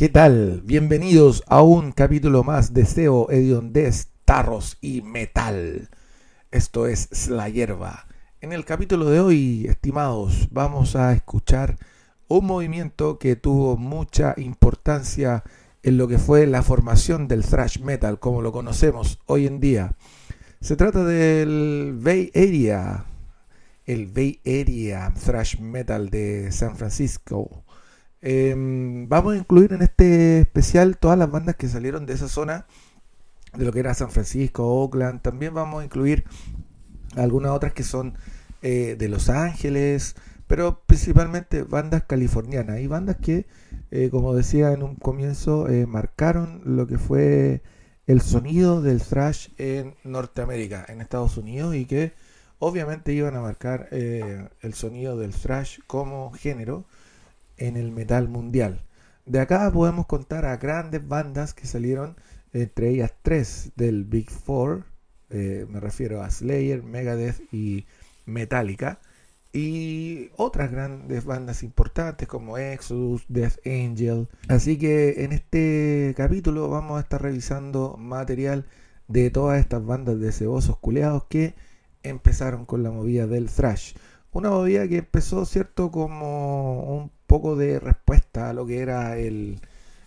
¿Qué tal? Bienvenidos a un capítulo más de SEO Hediondez, Tarros y Metal. Esto es La. En el capítulo de hoy, estimados, vamos a escuchar un movimiento que tuvo mucha importancia en lo que fue la formación del thrash metal como lo conocemos hoy en día. Se trata del Bay Area, el Bay Area thrash metal de San Francisco Em, vamos a incluir en este especial todas las bandas que salieron de esa zona, de lo que era San Francisco, Oakland. También vamos a incluir algunas otras que son eh, de Los Ángeles, pero principalmente bandas californianas. Hay bandas que, eh, como decía en un comienzo, eh, marcaron lo que fue el sonido del thrash en Norteamérica, en Estados Unidos, y que obviamente iban a marcar el sonido del thrash como género en el metal mundial. De acá podemos contar a grandes bandas que salieron, entre ellas tres del Big Four, eh, me refiero a Slayer, Megadeth y Metallica, y otras grandes bandas importantes como Exodus, Death Angel. Así que en este capítulo vamos a estar revisando material de todas estas bandas de cebosos culeados que empezaron con la movida del thrash. Una movida que empezó, ¿cierto?, como un poco de respuesta a lo que era el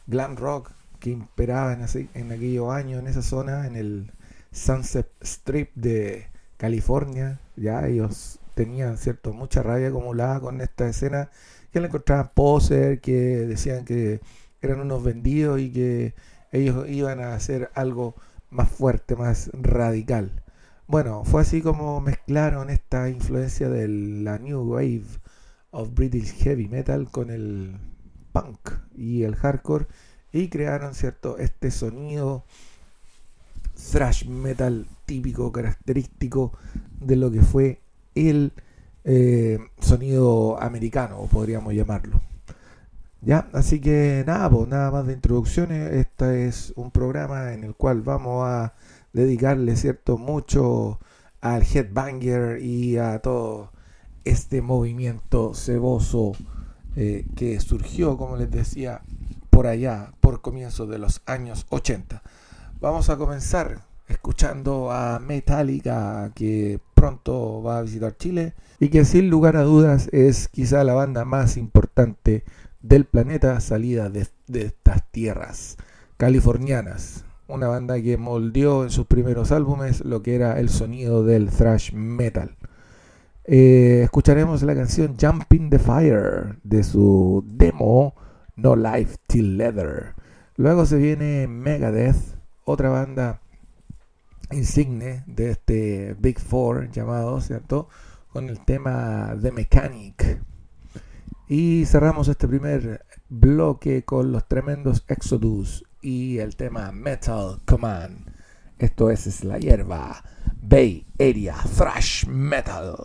glam rock que imperaba en, en aquellos años en esa zona, en el Sunset Strip de California. Ya ellos tenían cierto mucha rabia acumulada con esta escena que la encontraban poser, que decían que eran unos vendidos y que ellos iban a hacer algo más fuerte, más radical. Bueno, fue así como mezclaron esta influencia de la New Wave of British Heavy Metal con el punk y el hardcore y crearon cierto este sonido thrash metal típico característico de lo que fue el eh, sonido americano podríamos llamarlo. Ya así que nada pues nada más de introducciones. Este es un programa en el cual vamos a dedicarle cierto mucho al headbanger y a todo este movimiento ceboso eh, que surgió, como les decía, por allá, por comienzos de los años 80. Vamos a comenzar escuchando a Metallica, que pronto va a visitar Chile y que sin lugar a dudas es quizá la banda más importante del planeta salida de, de estas tierras californianas. Una banda que moldeó en sus primeros álbumes lo que era el sonido del thrash metal. Eh, escucharemos la canción Jumping the Fire de su demo No Life Till Leather. Luego se viene Megadeth, otra banda insigne de este Big Four llamado, ¿cierto? Con el tema The Mechanic. Y cerramos este primer bloque con los tremendos Exodus y el tema Metal Command. Esto es la hierba Bay Area Thrash Metal.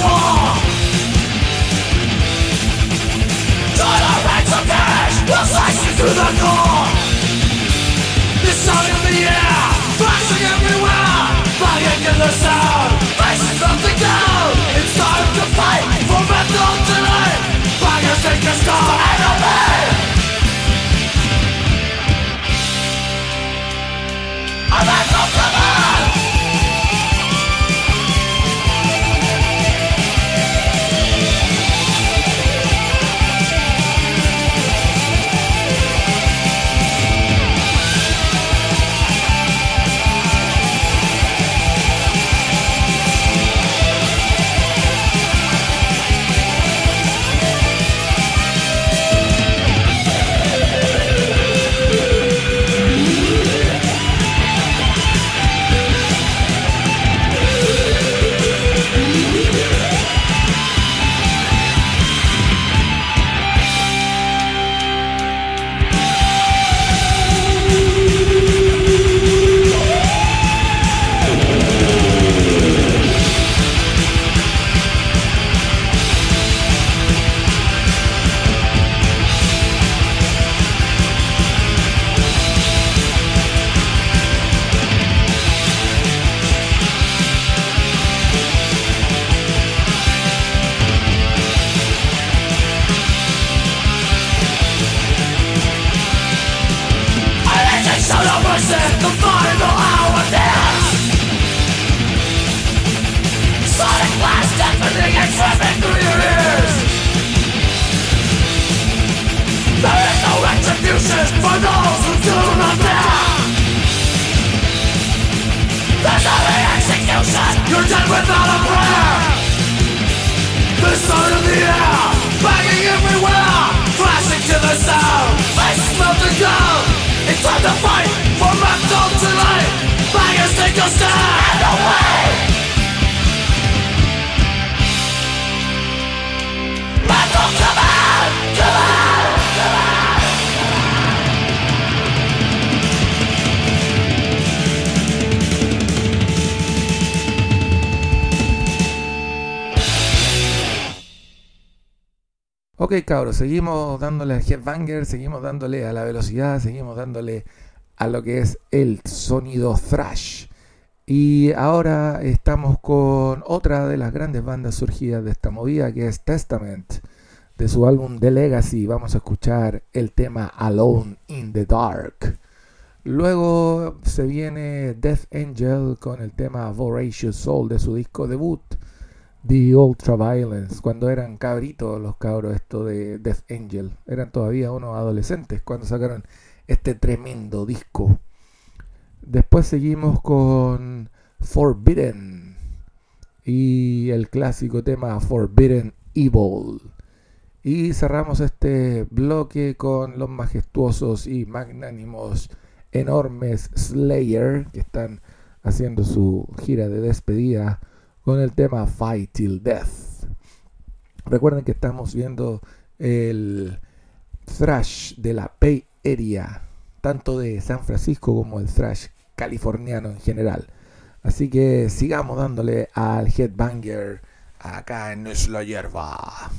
War. Join our ranks of we'll slice you the core. This in the air, flashing everywhere, the sound, faces down. It's time to fight for mental tonight. Seguimos dándole al headbanger, seguimos dándole a la velocidad, seguimos dándole a lo que es el sonido thrash. Y ahora estamos con otra de las grandes bandas surgidas de esta movida, que es Testament, de su álbum The Legacy. Vamos a escuchar el tema Alone in the Dark. Luego se viene Death Angel con el tema Voracious Soul de su disco debut. The Ultraviolence, cuando eran cabritos los cabros esto de Death Angel, eran todavía unos adolescentes cuando sacaron este tremendo disco. Después seguimos con Forbidden y el clásico tema Forbidden Evil. Y cerramos este bloque con los majestuosos y magnánimos enormes Slayer que están haciendo su gira de despedida con el tema Fight Till Death. Recuerden que estamos viendo el thrash de la Bay Area, tanto de San Francisco como el thrash californiano en general. Así que sigamos dándole al headbanger acá en la hierba.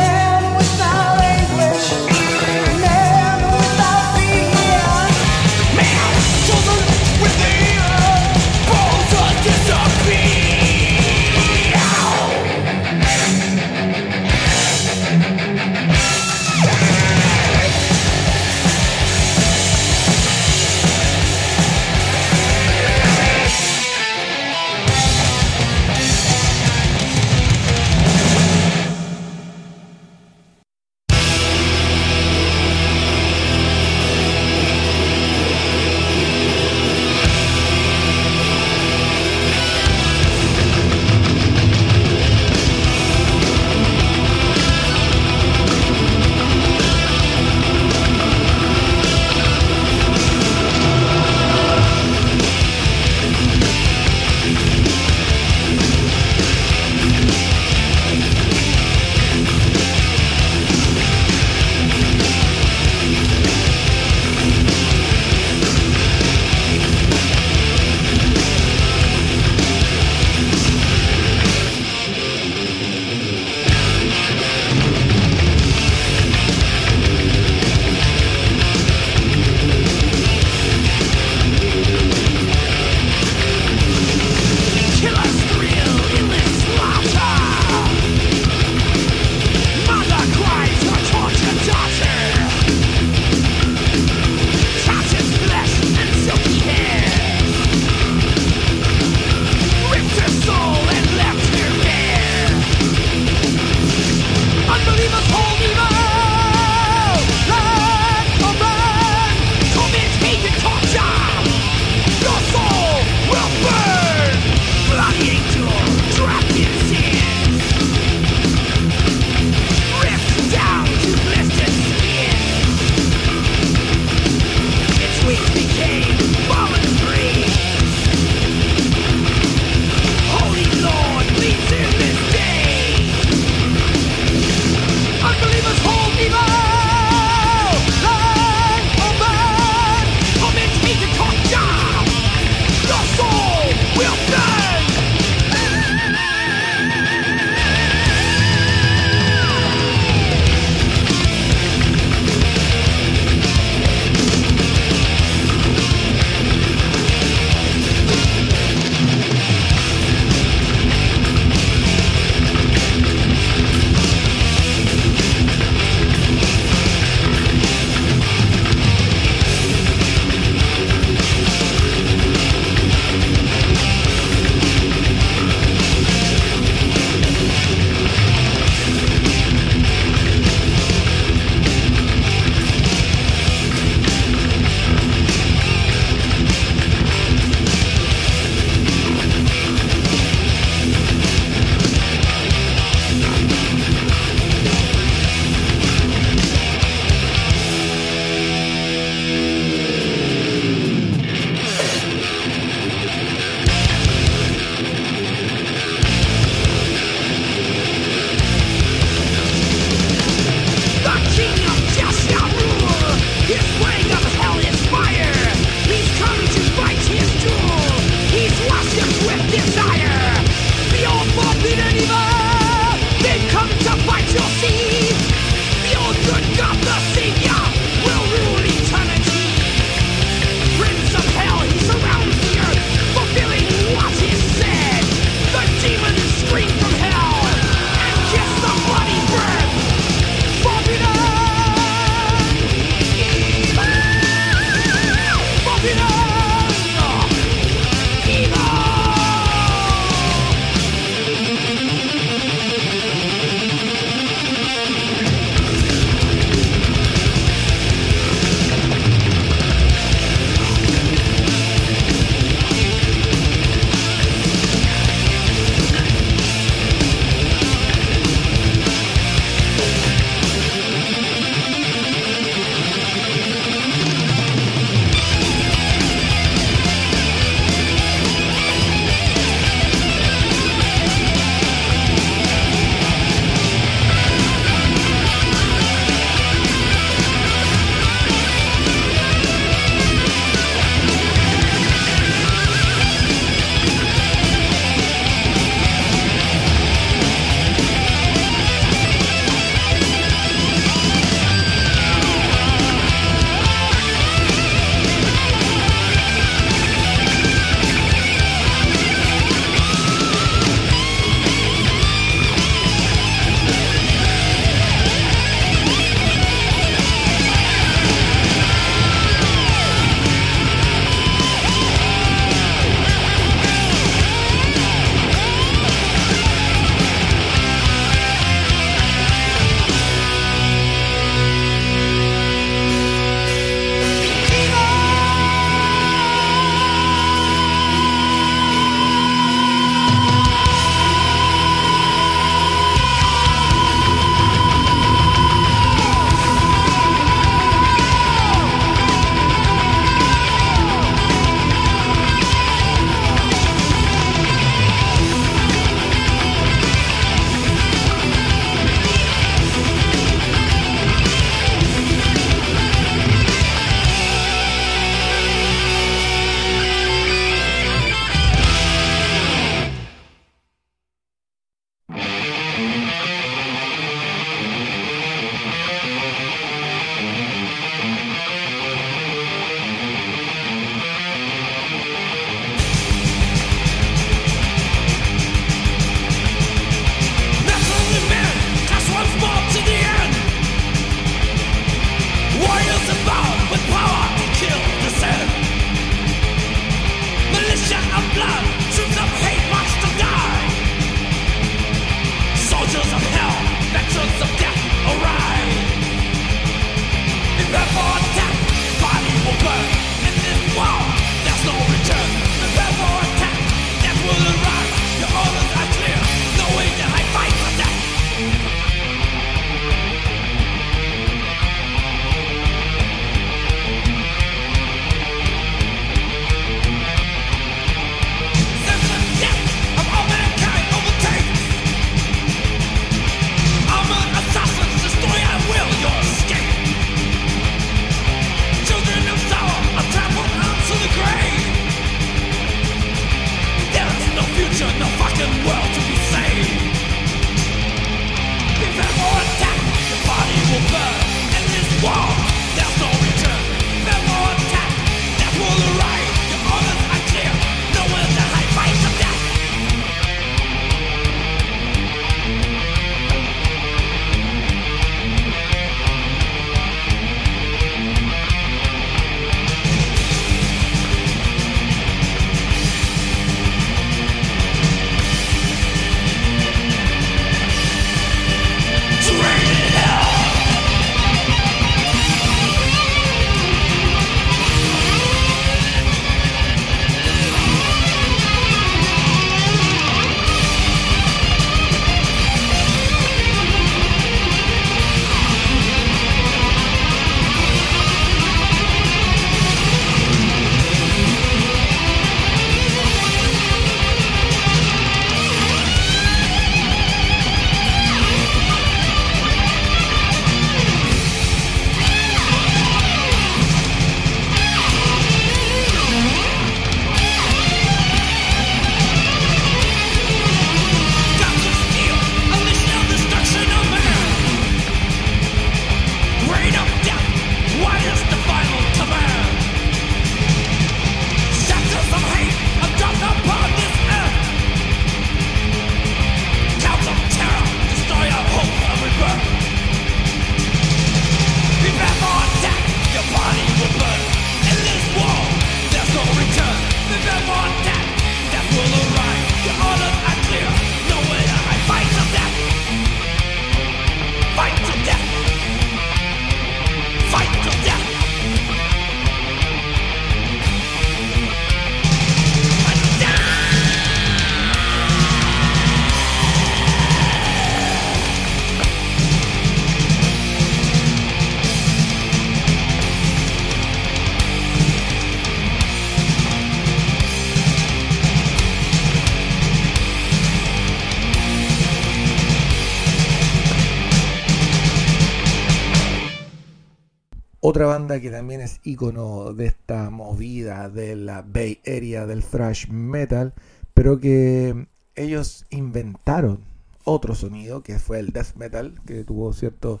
Que también es icono de esta movida de la Bay Area del thrash metal, pero que ellos inventaron otro sonido que fue el death metal, que tuvo cierto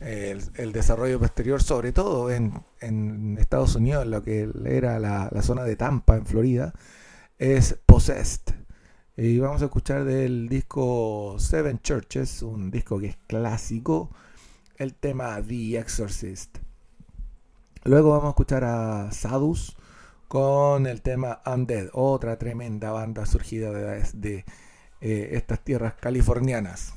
eh, el, desarrollo posterior, sobre todo en, Estados Unidos, lo que era la, la, zona de Tampa, en Florida, es Possessed. Y vamos a escuchar del disco Seven Churches, un disco que es clásico, el tema The Exorcist. Luego vamos a escuchar a Sadus con el tema Undead, otra tremenda banda surgida de, eh, estas tierras californianas.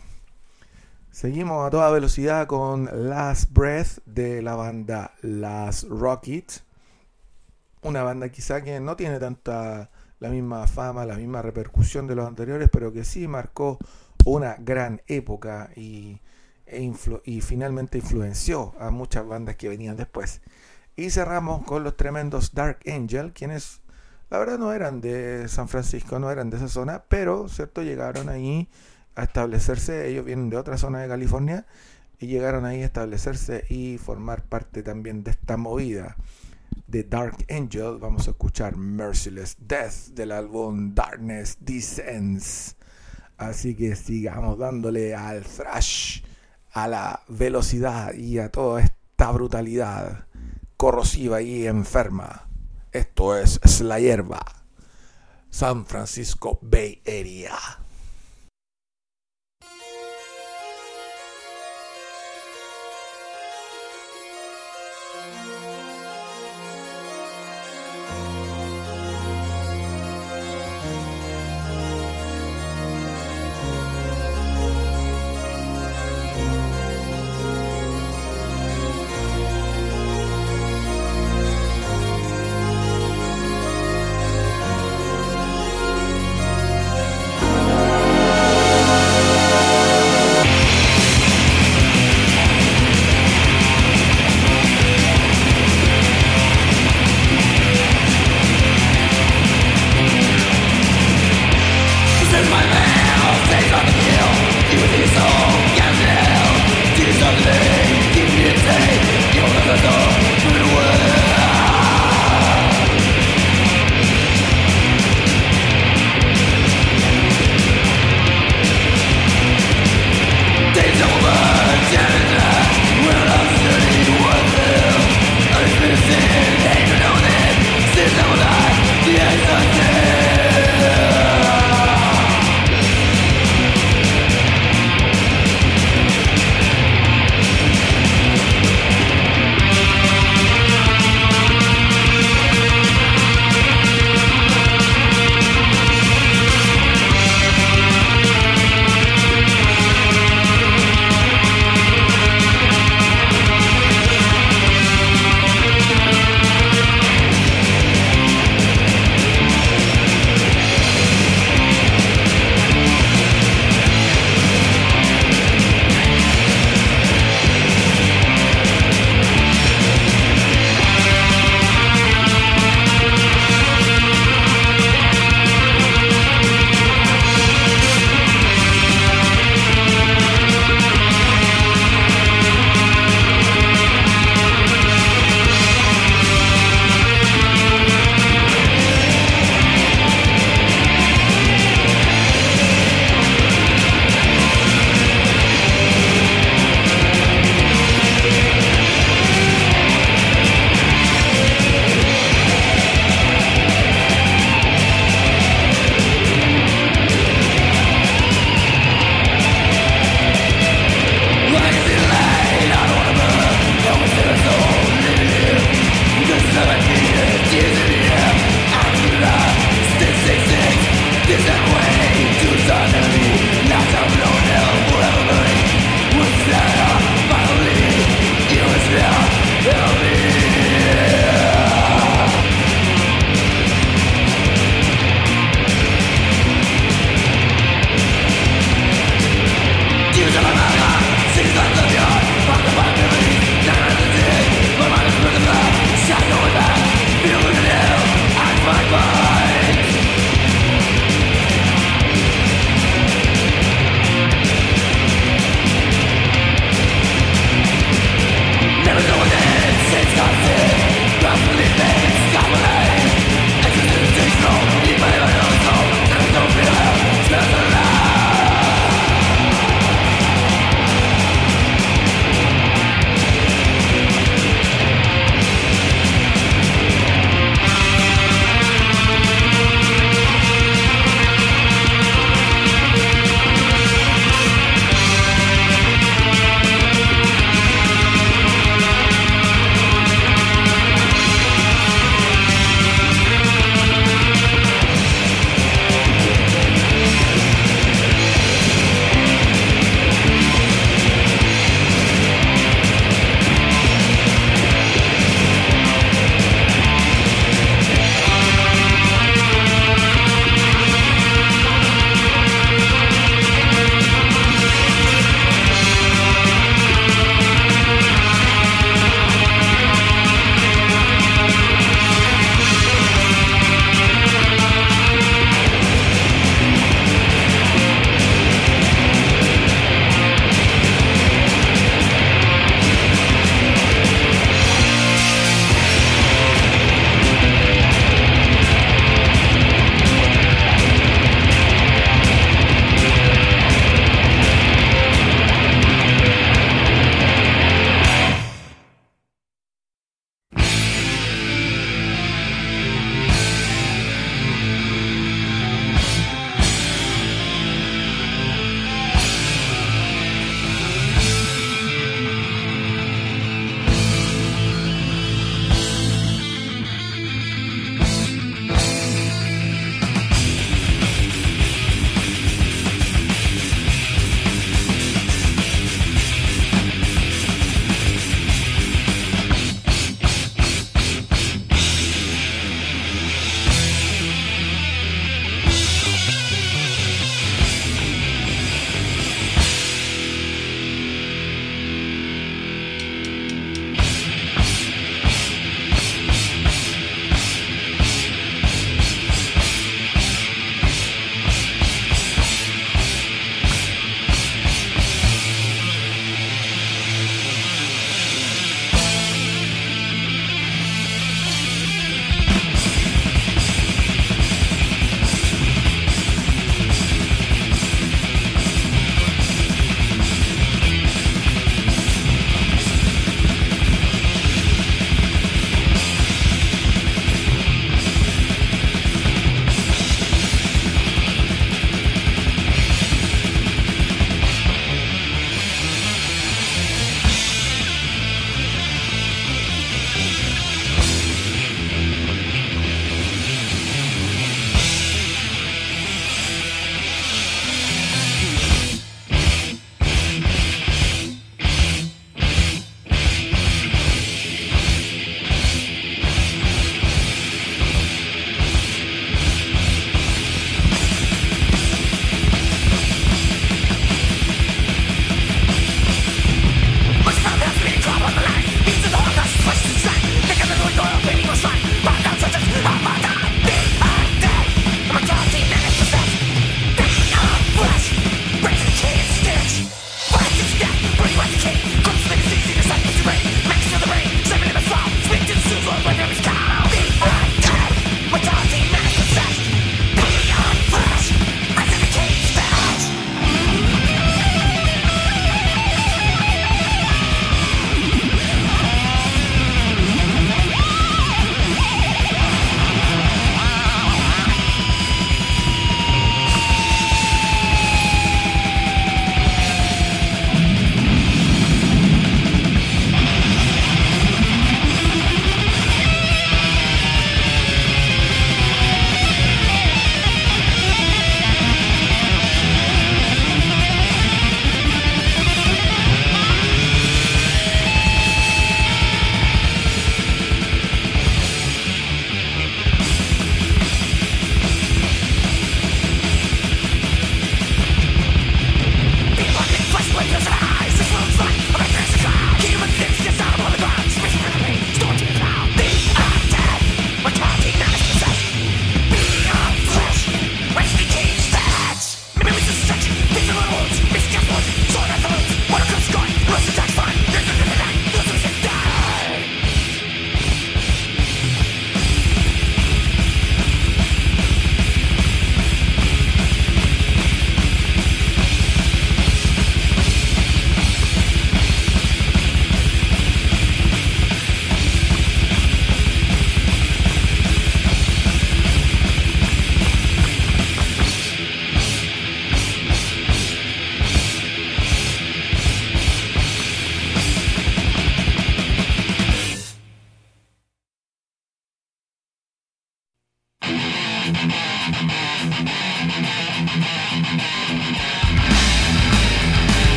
Seguimos a toda velocidad con Last Breath de la banda Last Rocket. Una banda quizá que no tiene tanta la misma fama, la misma repercusión de los anteriores, pero que sí marcó una gran época y, e y finalmente influenció a muchas bandas que venían después. Y cerramos con los tremendos Dark Angel, quienes la verdad no eran de San Francisco, no eran de esa zona, pero cierto llegaron ahí a establecerse, ellos vienen de otra zona de California y llegaron ahí a establecerse y formar parte también de esta movida de Dark Angel. Vamos a escuchar Merciless Death del álbum Darkness Descends. Así que sigamos dándole al thrash, a la velocidad y a toda esta brutalidad corrosiva y enferma. Esto es la hierba. San Francisco Bay Area.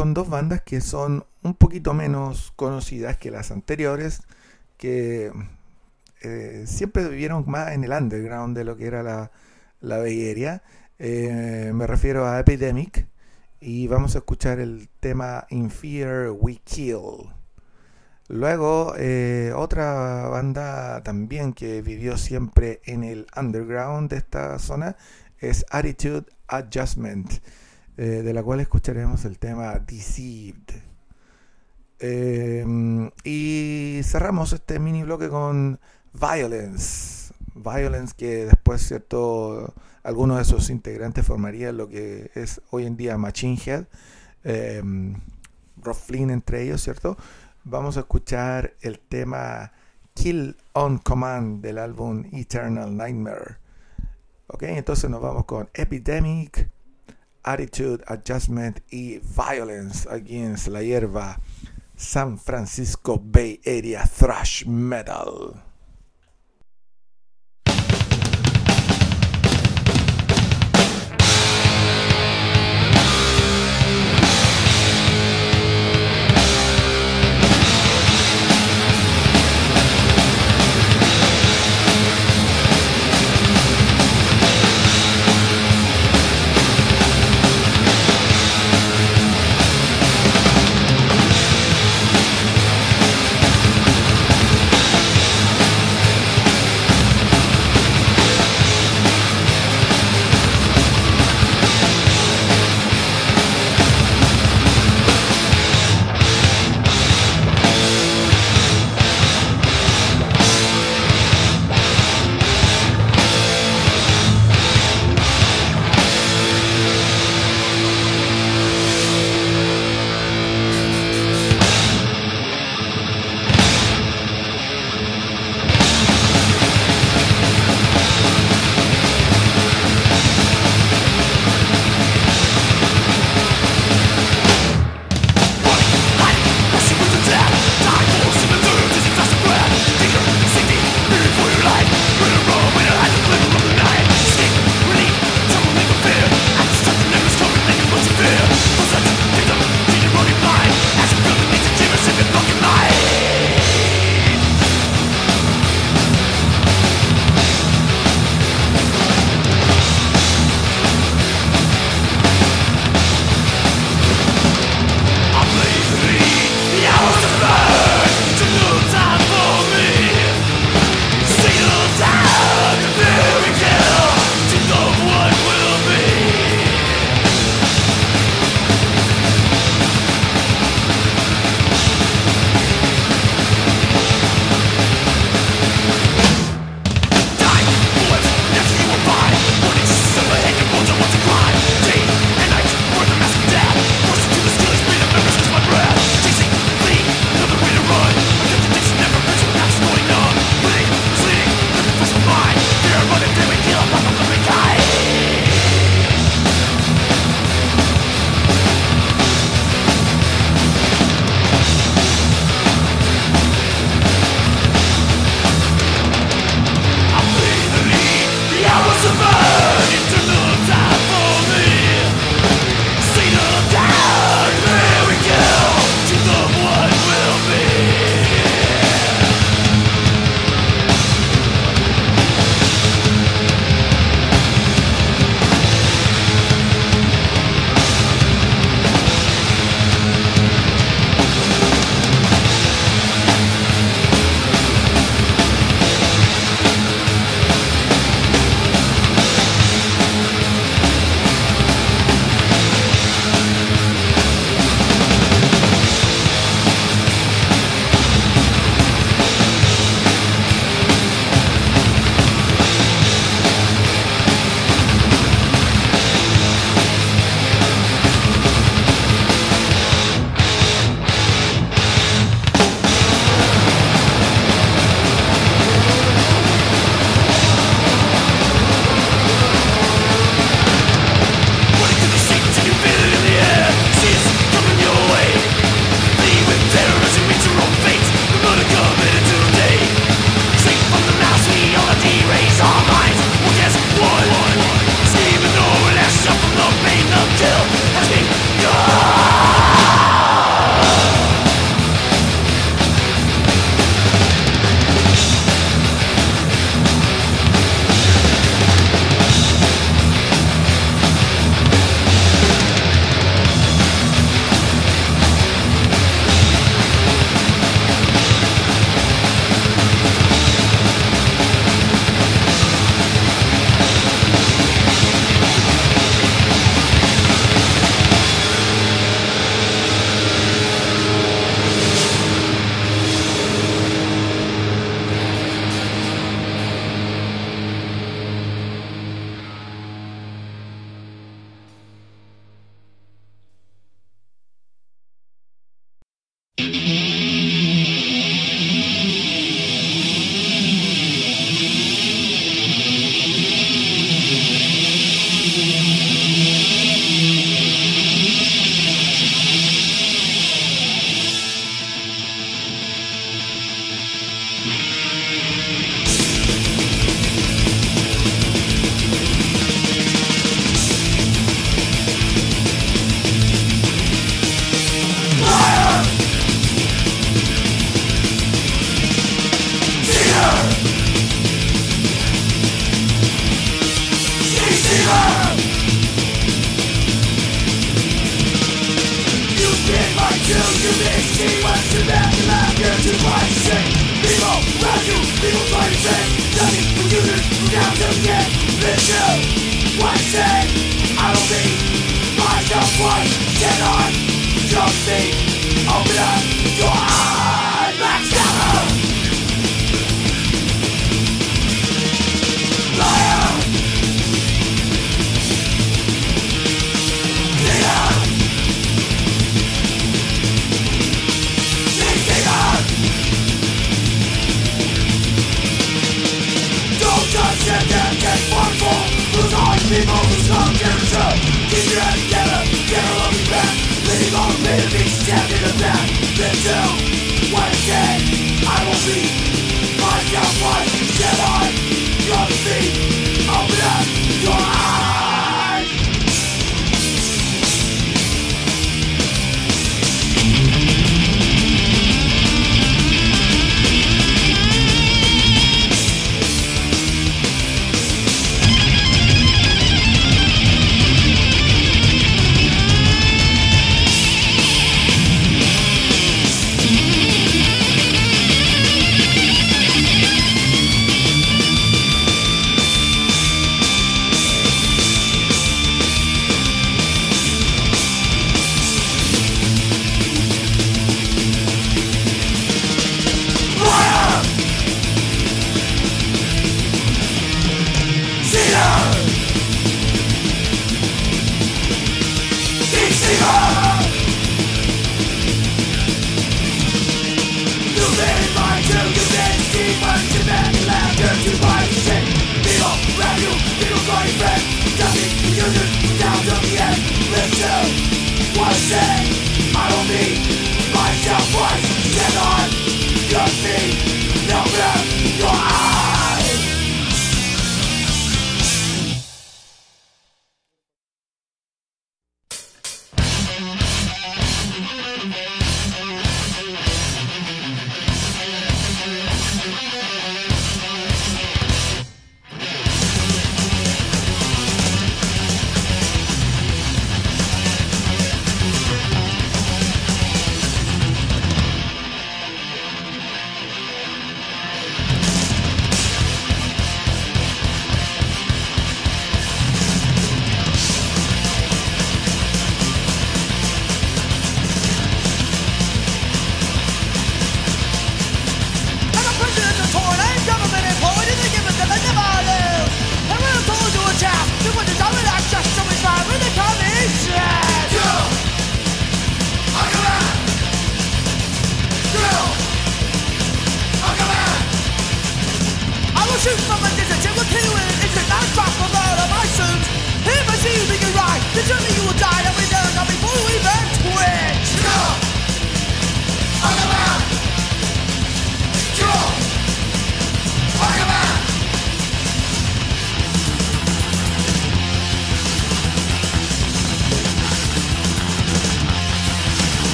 Con dos bandas que son un poquito menos conocidas que las anteriores, que eh, siempre vivieron más en el underground de lo que era la, la Bay eh, me refiero a Epidemic y vamos a escuchar el tema In Fear We Kill. Luego, eh, otra banda también que vivió siempre en el underground de esta zona es Attitude Adjustment. Eh, de la cual escucharemos el tema Deceived. Em, y cerramos este mini bloque con Violence. Violence que después, ¿cierto? Algunos de sus integrantes formarían lo que es hoy en día Machine Head. Eh, entre ellos, ¿cierto? Vamos a escuchar el tema Kill on Command del álbum Eternal Nightmare. Ok, entonces nos vamos con Epidemic. Attitude Adjustment y Violence Against la Hierba San Francisco Bay Area Thrash Metal.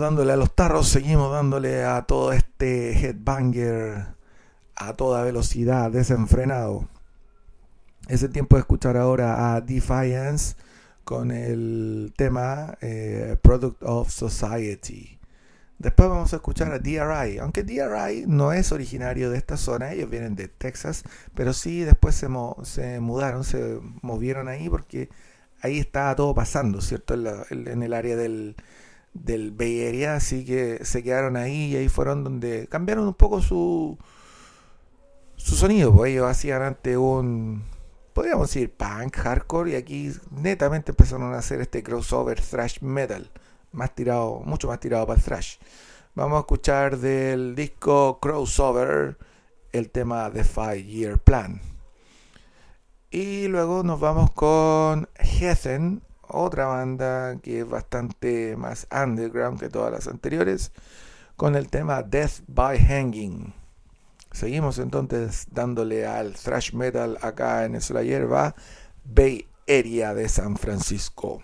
Dándole a los tarros, seguimos dándole a todo este headbanger a toda velocidad, desenfrenado. Es el tiempo de escuchar ahora a Defiance con el tema eh, Product of Society. Después vamos a escuchar a DRI, aunque DRI no es originario de esta zona, ellos vienen de Texas, pero sí después se, se mudaron, se movieron ahí porque ahí estaba todo pasando, ¿cierto? En, el área del, del Bay Area, así que se quedaron ahí y ahí fueron donde cambiaron un poco su, su sonido, pues ellos hacían antes un, podríamos decir, punk, hardcore, y aquí netamente empezaron a hacer este crossover thrash metal más tirado, mucho más tirado para el thrash. Vamos a escuchar del disco Crossover el tema The Five Year Plan. Y luego nos vamos con Heathen, otra banda que es bastante más underground que todas las anteriores, con el tema Death by Hanging. Seguimos entonces dándole al thrash metal acá en la hierba Bay Area de San Francisco.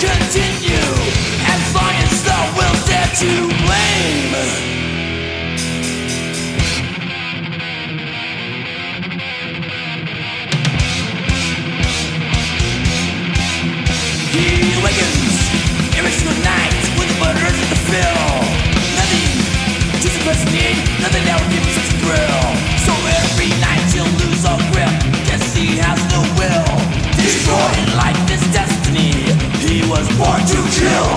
can born to kill.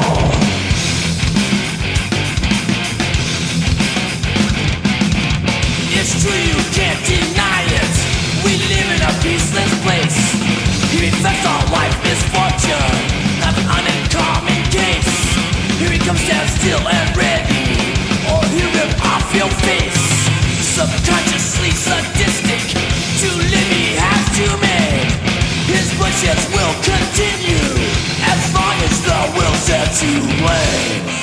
It's true, you can't deny it. We live in a peaceless place. He life misfortune, not an uncommon case. Here he comes down still to blame.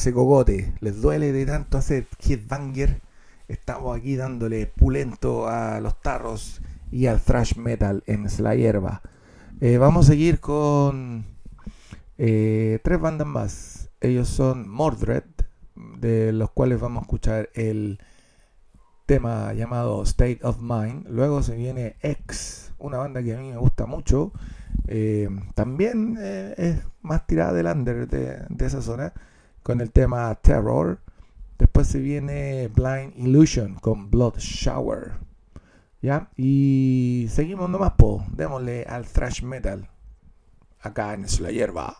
Ese cogote? ¿Les duele de tanto hacer headbanger? Estamos aquí dándole pulento a los tarros y al thrash metal en la hierba. Eh, vamos a seguir con eh, tres bandas más. Ellos son Mordred, de los cuales vamos a escuchar el tema llamado State of Mind. Luego se viene X, una banda que a mí me gusta mucho. Eh, también es más tirada del under de, de esa zona con el tema Terror. Después se viene Blind Illusion con Blood Shower. ¿Ya? Y seguimos nomás, po. Démosle al thrash metal. Acá en la hierba.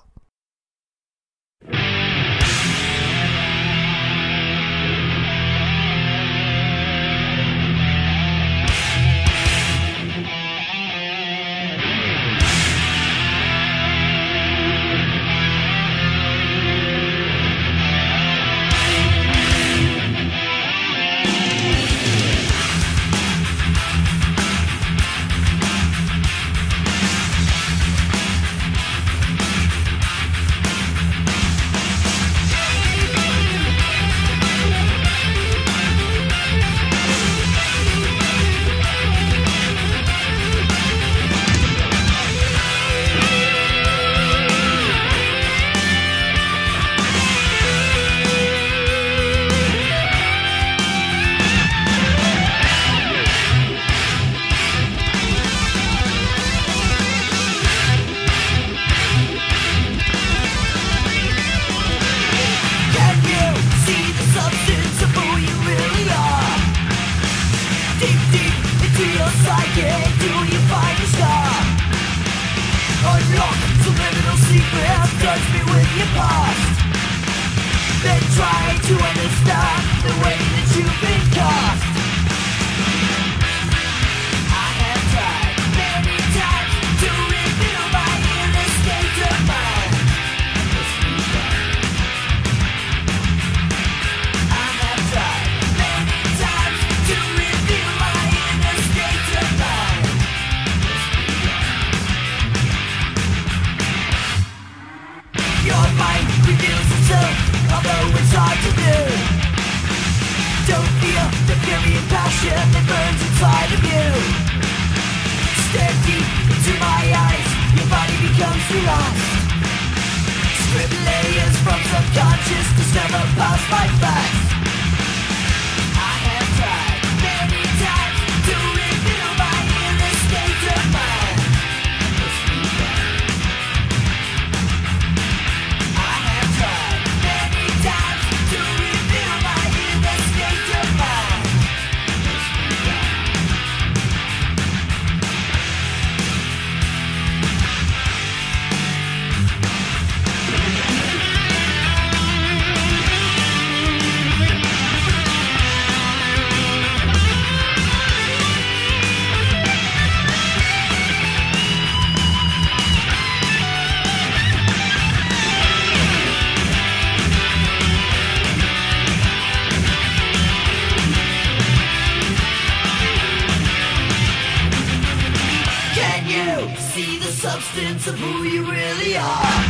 Substance of who you really are?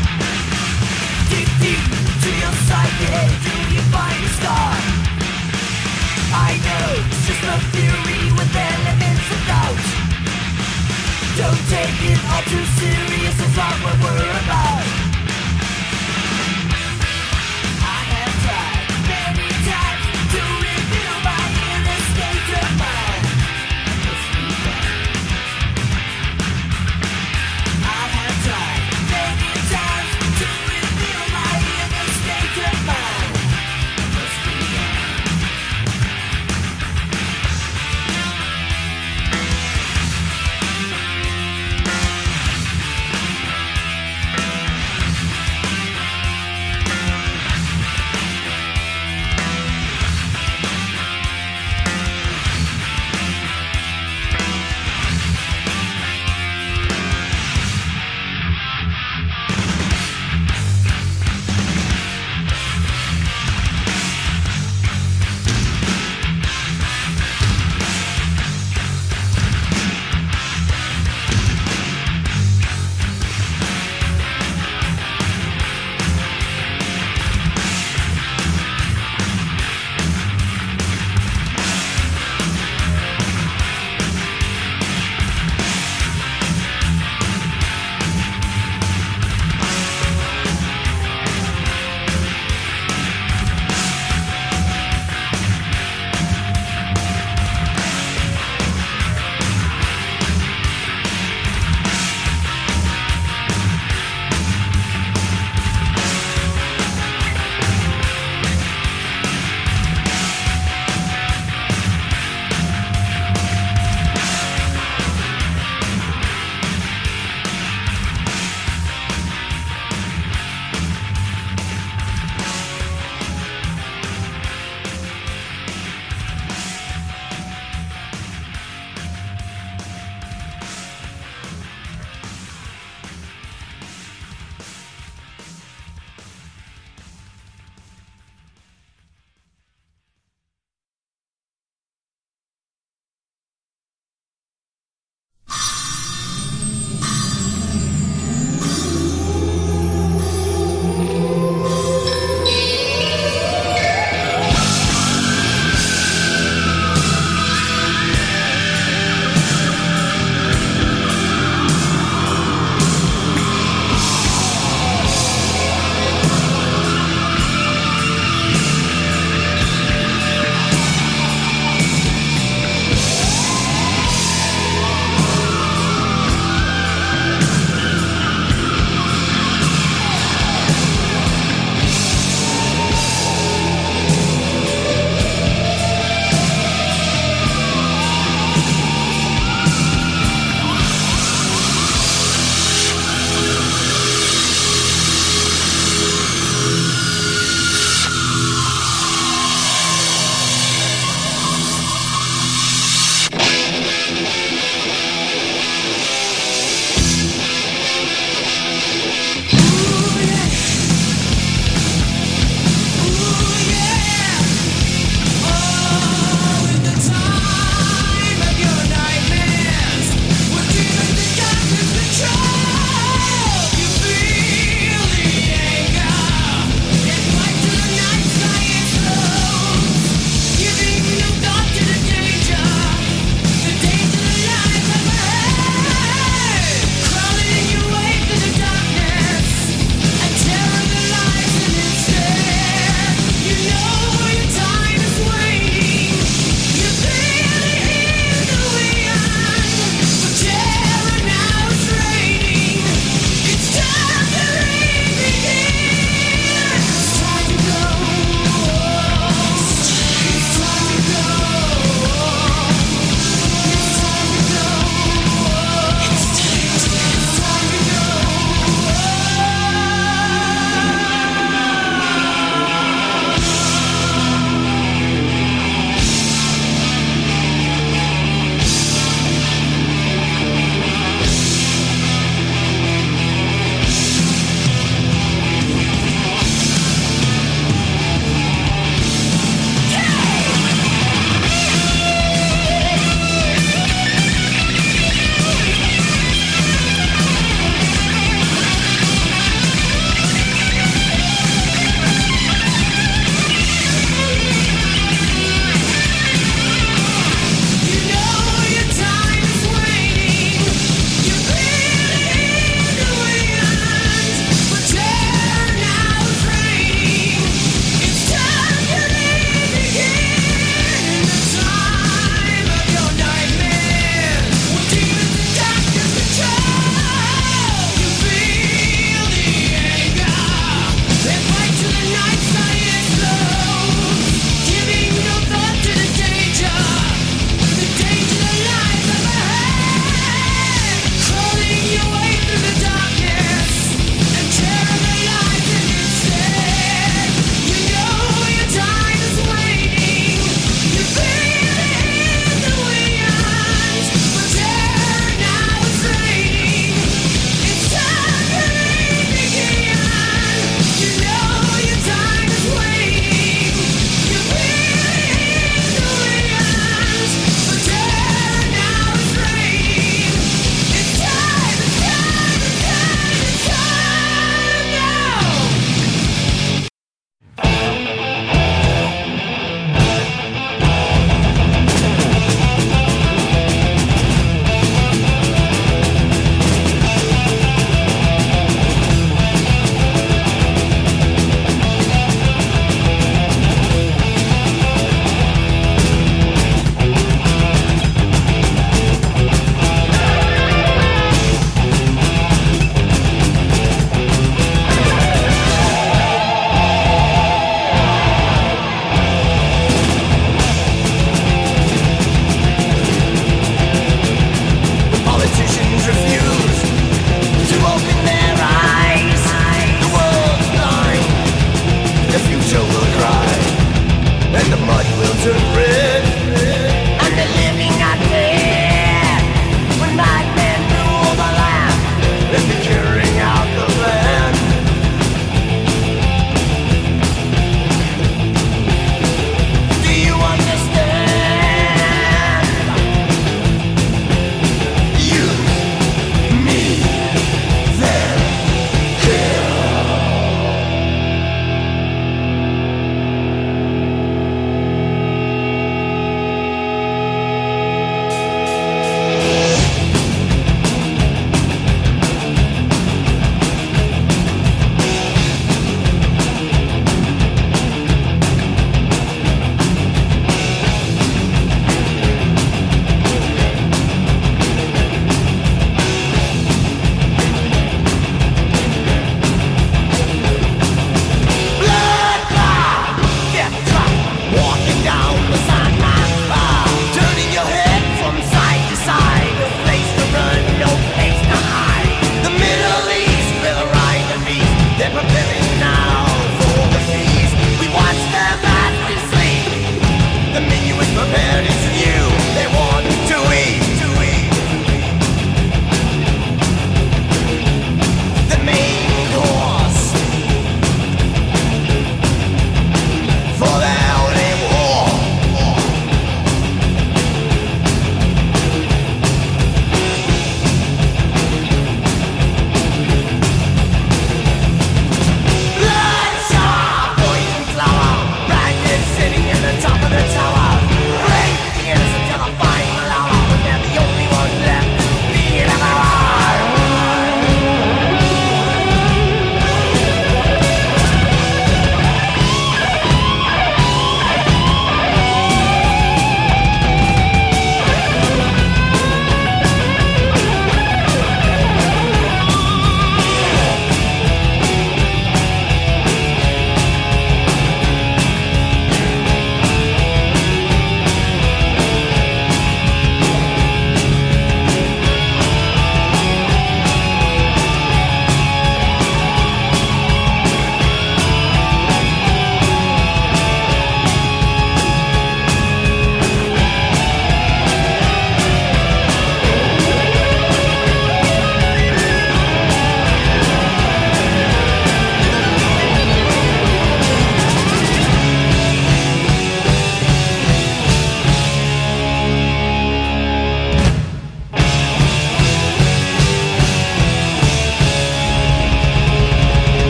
Deep, deep to your psyche, do you find a star? I know it's just a theory with elements of doubt. Don't take it all too serious, it's not what we're about.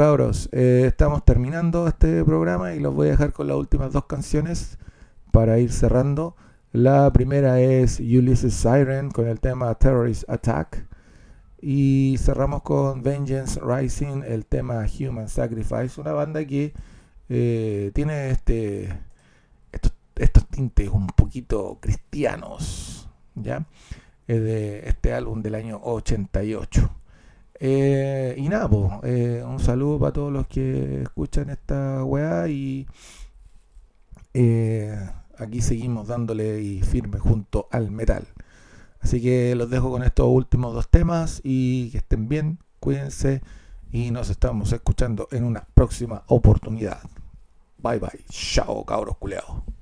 Cabros, eh, estamos terminando este programa y los voy a dejar con las últimas dos canciones para ir cerrando. La primera es Ulysses Siren con el tema Terrorist Attack. Y cerramos con Vengeance Rising, el tema Human Sacrifice, una banda que eh, tiene este estos, tintes un poquito cristianos, ¿ya? De este álbum del año 88. Eh, y nada, pues, un saludo para todos los que escuchan esta weá y eh, aquí seguimos dándole y firme junto al metal. Así que los dejo con estos últimos dos temas y que estén bien, cuídense y nos estamos escuchando en una próxima oportunidad. Bye bye, chao cabros culeados.